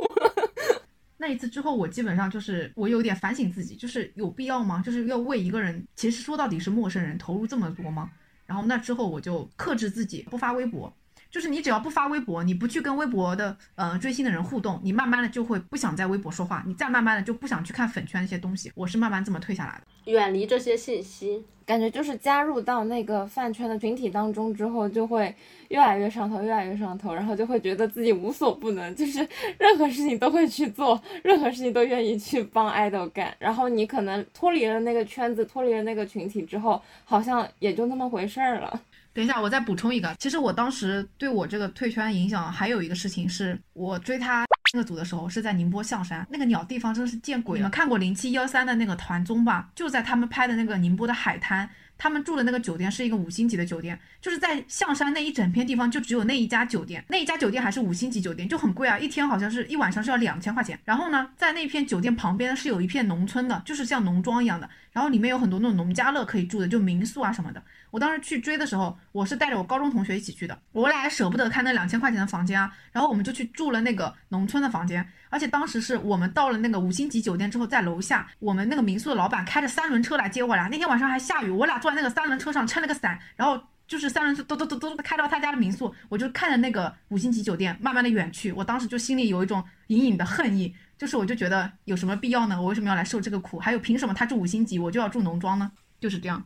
那一次之后，我基本上就是我有点反省自己，就是有必要吗？就是要为一个人，其实说到底是陌生人，投入这么多吗？然后那之后我就克制自己，不发微博。就是你只要不发微博，你不去跟微博的呃追星的人互动，你慢慢的就会不想在微博说话，你再慢慢的就不想去看粉圈那些东西。我是慢慢这么退下来的，远离这些信息，感觉就是加入到那个饭圈的群体当中之后，就会越来越上头，越来越上头，然后就会觉得自己无所不能，就是 (laughs) 任何事情都会去做，任何事情都愿意去帮爱豆干。然后你可能脱离了那个圈子，脱离了那个群体之后，好像也就那么回事儿了。等一下，我再补充一个。其实我当时对我这个退圈影响还有一个事情，是我追他那个组的时候是在宁波象山，那个鸟地方真的是见鬼了。看过零七幺三的那个团综吧？就在他们拍的那个宁波的海滩，他们住的那个酒店是一个五星级的酒店，就是在象山那一整片地方就只有那一家酒店，那一家酒店还是五星级酒店，就很贵啊，一天好像是一晚上是要两千块钱。然后呢，在那片酒店旁边是有一片农村的，就是像农庄一样的，然后里面有很多那种农家乐可以住的，就民宿啊什么的。我当时去追的时候，我是带着我高中同学一起去的，我俩还舍不得开那两千块钱的房间啊，然后我们就去住了那个农村的房间，而且当时是我们到了那个五星级酒店之后，在楼下，我们那个民宿的老板开着三轮车来接我俩，那天晚上还下雨，我俩坐在那个三轮车上撑了个伞，然后就是三轮车嘟嘟嘟嘟开到他家的民宿，我就看着那个五星级酒店慢慢的远去，我当时就心里有一种隐隐的恨意，就是我就觉得有什么必要呢？我为什么要来受这个苦？还有凭什么他住五星级，我就要住农庄呢？就是这样。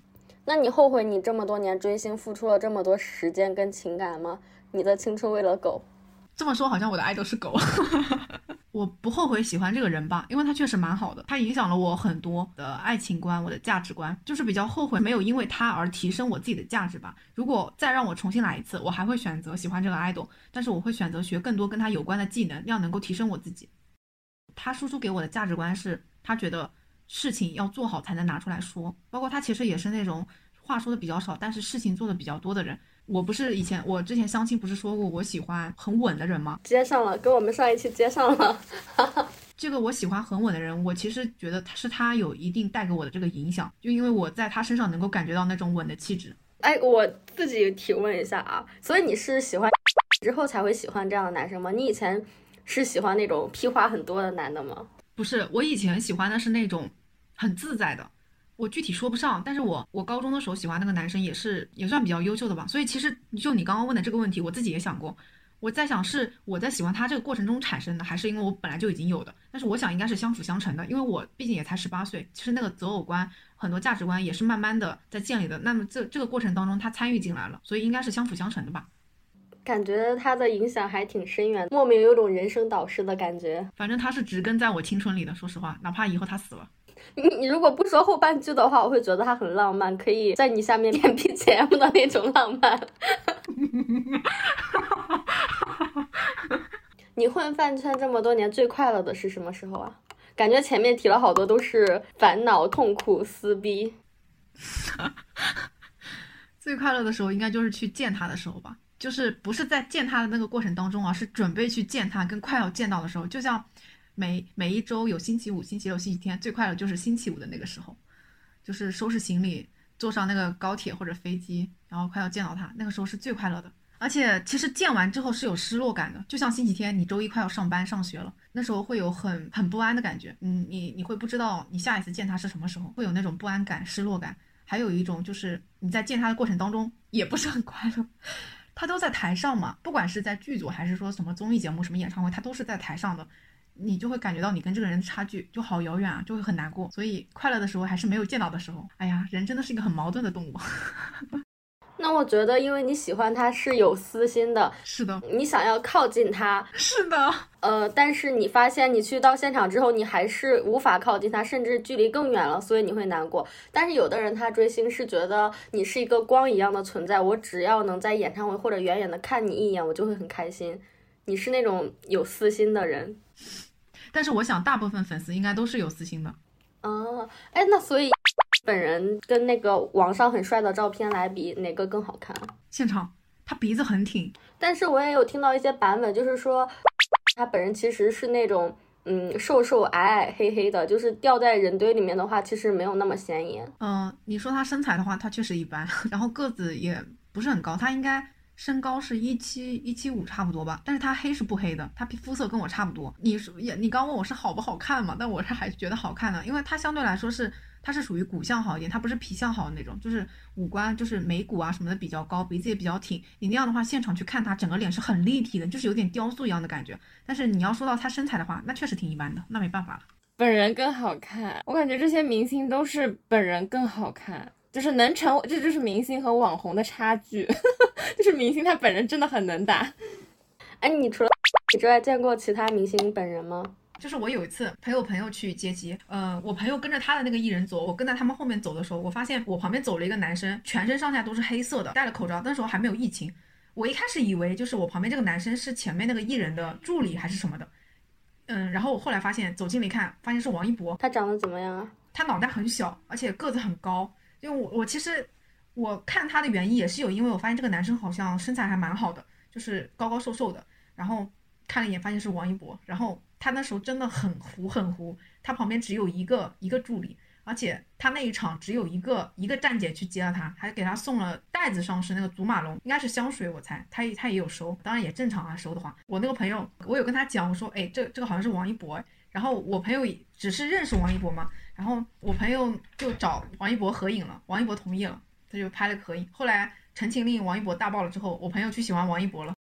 那你后悔你这么多年追星付出了这么多时间跟情感吗？你的青春为了狗？这么说好像我的爱豆是狗。(laughs) 我不后悔喜欢这个人吧，因为他确实蛮好的，他影响了我很多的爱情观，我的价值观，就是比较后悔没有因为他而提升我自己的价值吧。如果再让我重新来一次，我还会选择喜欢这个爱豆，但是我会选择学更多跟他有关的技能，那样能够提升我自己。他输出给我的价值观是，他觉得。事情要做好才能拿出来说，包括他其实也是那种话说的比较少，但是事情做的比较多的人。我不是以前我之前相亲不是说过我喜欢很稳的人吗？接上了，跟我们上一期接上了。(laughs) 这个我喜欢很稳的人，我其实觉得他是他有一定带给我的这个影响，就因为我在他身上能够感觉到那种稳的气质。哎，我自己提问一下啊，所以你是喜欢之后才会喜欢这样的男生吗？你以前是喜欢那种屁话很多的男的吗？不是，我以前喜欢的是那种。很自在的，我具体说不上，但是我我高中的时候喜欢那个男生也是也算比较优秀的吧，所以其实就你刚刚问的这个问题，我自己也想过，我在想是我在喜欢他这个过程中产生的，还是因为我本来就已经有的？但是我想应该是相辅相成的，因为我毕竟也才十八岁，其实那个择偶观很多价值观也是慢慢的在建立的，那么这这个过程当中他参与进来了，所以应该是相辅相成的吧。感觉他的影响还挺深远，莫名有种人生导师的感觉。反正他是植根在我青春里的，说实话，哪怕以后他死了。(laughs) 你你如果不说后半句的话，我会觉得他很浪漫，可以在你下面点 (laughs) BGM 的那种浪漫。(laughs) 你混饭圈这么多年，最快乐的是什么时候啊？感觉前面提了好多都是烦恼、痛苦、撕逼。最快乐的时候应该就是去见他的时候吧，就是不是在见他的那个过程当中啊，是准备去见他跟快要见到的时候，就像。每每一周有星期五、星期六、星期天，最快乐就是星期五的那个时候，就是收拾行李，坐上那个高铁或者飞机，然后快要见到他，那个时候是最快乐的。而且其实见完之后是有失落感的，就像星期天你周一快要上班上学了，那时候会有很很不安的感觉。嗯，你你会不知道你下一次见他是什么时候，会有那种不安感、失落感。还有一种就是你在见他的过程当中也不是很快乐，他都在台上嘛，不管是在剧组还是说什么综艺节目、什么演唱会，他都是在台上的。你就会感觉到你跟这个人差距就好遥远啊，就会很难过。所以快乐的时候还是没有见到的时候。哎呀，人真的是一个很矛盾的动物。(laughs) 那我觉得，因为你喜欢他是有私心的，是的，你想要靠近他，是的，呃，但是你发现你去到现场之后，你还是无法靠近他，甚至距离更远了，所以你会难过。但是有的人他追星是觉得你是一个光一样的存在，我只要能在演唱会或者远远的看你一眼，我就会很开心。你是那种有私心的人。但是我想，大部分粉丝应该都是有私心的。哦，哎，那所以本人跟那个网上很帅的照片来比，哪个更好看？现场，他鼻子很挺。但是我也有听到一些版本，就是说他本人其实是那种，嗯，瘦瘦矮矮黑黑的，就是掉在人堆里面的话，其实没有那么显眼。嗯，你说他身材的话，他确实一般，(laughs) 然后个子也不是很高，他应该。身高是一七一七五差不多吧，但是他黑是不黑的，他皮肤色跟我差不多。你说也，你刚问我是好不好看嘛？但我是还是觉得好看的，因为他相对来说是，他是属于骨相好一点，他不是皮相好的那种，就是五官就是眉骨啊什么的比较高，鼻子也比较挺。你那样的话，现场去看他，整个脸是很立体的，就是有点雕塑一样的感觉。但是你要说到他身材的话，那确实挺一般的，那没办法了。本人更好看，我感觉这些明星都是本人更好看。就是能成，这就是明星和网红的差距。(laughs) 就是明星他本人真的很能打。哎，你除了你之外，见过其他明星本人吗？就是我有一次陪我朋友去接机，呃，我朋友跟着他的那个艺人走，我跟在他们后面走的时候，我发现我旁边走了一个男生，全身上下都是黑色的，戴了口罩。那时候还没有疫情，我一开始以为就是我旁边这个男生是前面那个艺人的助理还是什么的，嗯，然后我后来发现走近了一看，发现是王一博。他长得怎么样啊？他脑袋很小，而且个子很高。因为我我其实我看他的原因也是有，因为我发现这个男生好像身材还蛮好的，就是高高瘦瘦的，然后看了一眼发现是王一博，然后他那时候真的很糊很糊，他旁边只有一个一个助理。而且他那一场只有一个一个站姐去接了他，还给他送了袋子上是那个祖马龙，应该是香水，我猜他他也有收，当然也正常啊，收的话。我那个朋友，我有跟他讲，我说，哎，这这个好像是王一博，然后我朋友只是认识王一博嘛，然后我朋友就找王一博合影了，王一博同意了，他就拍了个合影。后来陈情令王一博大爆了之后，我朋友去喜欢王一博了，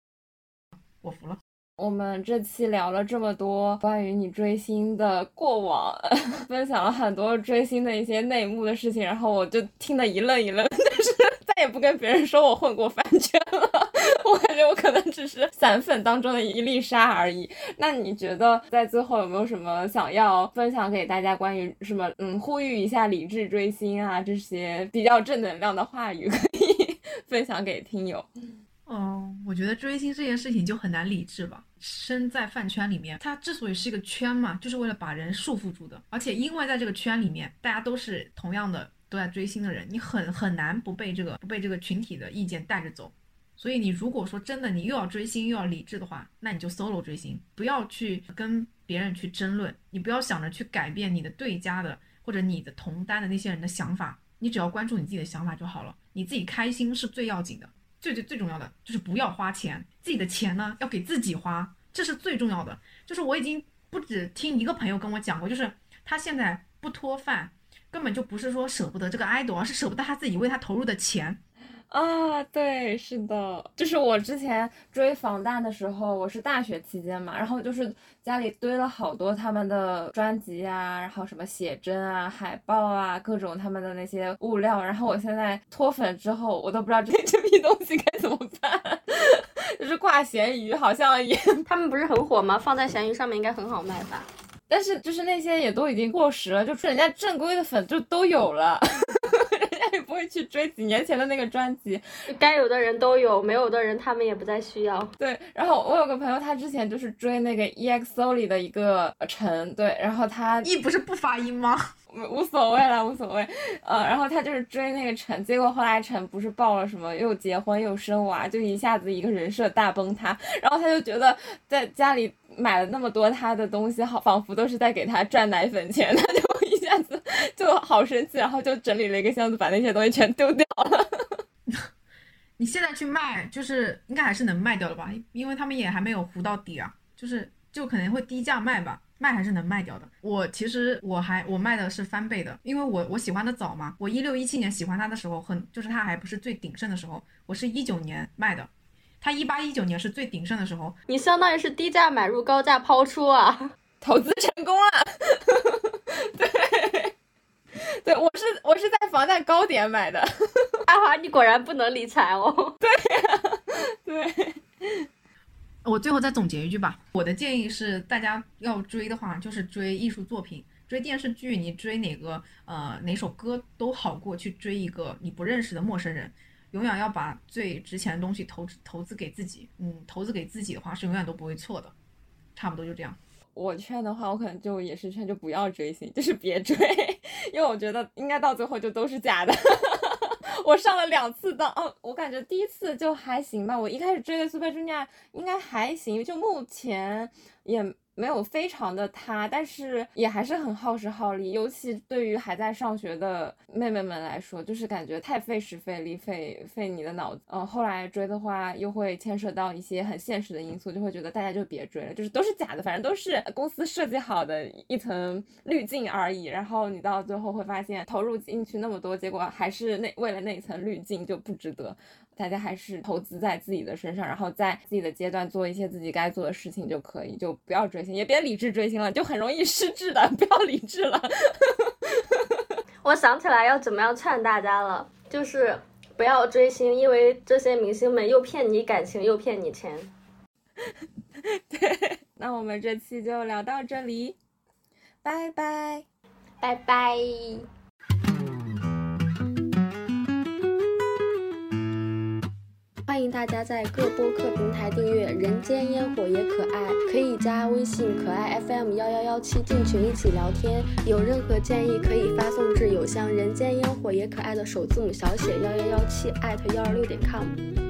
我服了。我们这期聊了这么多关于你追星的过往，(laughs) 分享了很多追星的一些内幕的事情，然后我就听得一愣一愣，(laughs) 但是再也不跟别人说我混过饭圈了。(laughs) 我感觉我可能只是散粉当中的一粒沙而已。那你觉得在最后有没有什么想要分享给大家关于什么嗯呼吁一下理智追星啊这些比较正能量的话语可以 (laughs) 分享给听友？嗯，我觉得追星这件事情就很难理智吧。身在饭圈里面，它之所以是一个圈嘛，就是为了把人束缚住的。而且因为在这个圈里面，大家都是同样的都在追星的人，你很很难不被这个不被这个群体的意见带着走。所以你如果说真的你又要追星又要理智的话，那你就 solo 追星，不要去跟别人去争论，你不要想着去改变你的对家的或者你的同单的那些人的想法，你只要关注你自己的想法就好了，你自己开心是最要紧的。最最最重要的就是不要花钱，自己的钱呢要给自己花，这是最重要的。就是我已经不止听一个朋友跟我讲过，就是他现在不脱饭，根本就不是说舍不得这个 idol，而是舍不得他自己为他投入的钱。啊，对，是的，就是我之前追防弹的时候，我是大学期间嘛，然后就是家里堆了好多他们的专辑啊，然后什么写真啊、海报啊，各种他们的那些物料，然后我现在脱粉之后，我都不知道这 (laughs) 这批东西该怎么办，(laughs) 就是挂咸鱼好像也，(laughs) 他们不是很火吗？放在咸鱼上面应该很好卖吧？但是就是那些也都已经过时了，就是人家正规的粉就都有了。(laughs) 也不会去追几年前的那个专辑，该有的人都有，没有的人他们也不再需要。对，然后我有个朋友，他之前就是追那个 EXO 里的一个陈，对，然后他 E 不是不发音吗？无所谓了，无所谓。呃，然后他就是追那个陈，结果后来陈不是爆了什么又结婚又生娃，就一下子一个人设大崩塌，然后他就觉得在家里买了那么多他的东西，好仿佛都是在给他赚奶粉钱，他就。一下子就好生气，然后就整理了一个箱子，把那些东西全丢掉了。(laughs) 你现在去卖，就是应该还是能卖掉的吧？因为他们也还没有糊到底啊，就是就可能会低价卖吧，卖还是能卖掉的。我其实我还我卖的是翻倍的，因为我我喜欢的早嘛，我一六一七年喜欢他的时候，很就是他还不是最鼎盛的时候，我是一九年卖的，他一八一九年是最鼎盛的时候，你相当于是低价买入，高价抛出啊，投资成功了。(laughs) (laughs) 对，对我是我是在防弹高点买的。(laughs) 阿华，你果然不能理财哦。(laughs) 对呀，对。我最后再总结一句吧，我的建议是，大家要追的话，就是追艺术作品，追电视剧，你追哪个呃哪首歌都好过去追一个你不认识的陌生人。永远要把最值钱的东西投投资给自己，嗯，投资给自己的话是永远都不会错的。差不多就这样。我劝的话，我可能就也是劝，就不要追星，就是别追，(laughs) 因为我觉得应该到最后就都是假的。(laughs) 我上了两次当，哦，我感觉第一次就还行吧。我一开始追的 Super Junior 应该还行，就目前也。没有非常的塌，但是也还是很耗时耗力，尤其对于还在上学的妹妹们来说，就是感觉太费时费力，费费你的脑子。嗯，后来追的话，又会牵涉到一些很现实的因素，就会觉得大家就别追了，就是都是假的，反正都是公司设计好的一层滤镜而已。然后你到最后会发现，投入进去那么多，结果还是那为了那一层滤镜就不值得。大家还是投资在自己的身上，然后在自己的阶段做一些自己该做的事情就可以，就不要追星，也别理智追星了，就很容易失智的，(laughs) 不要理智了。(laughs) 我想起来要怎么样劝大家了，就是不要追星，因为这些明星们又骗你感情，又骗你钱。(laughs) 对，那我们这期就聊到这里，拜拜，拜拜。欢迎大家在各播客平台订阅《人间烟火也可爱》，可以加微信可爱 FM 幺幺幺七进群一起聊天。有任何建议可以发送至邮箱人间烟火也可爱的首字母小写幺幺幺七艾特幺二六点 com。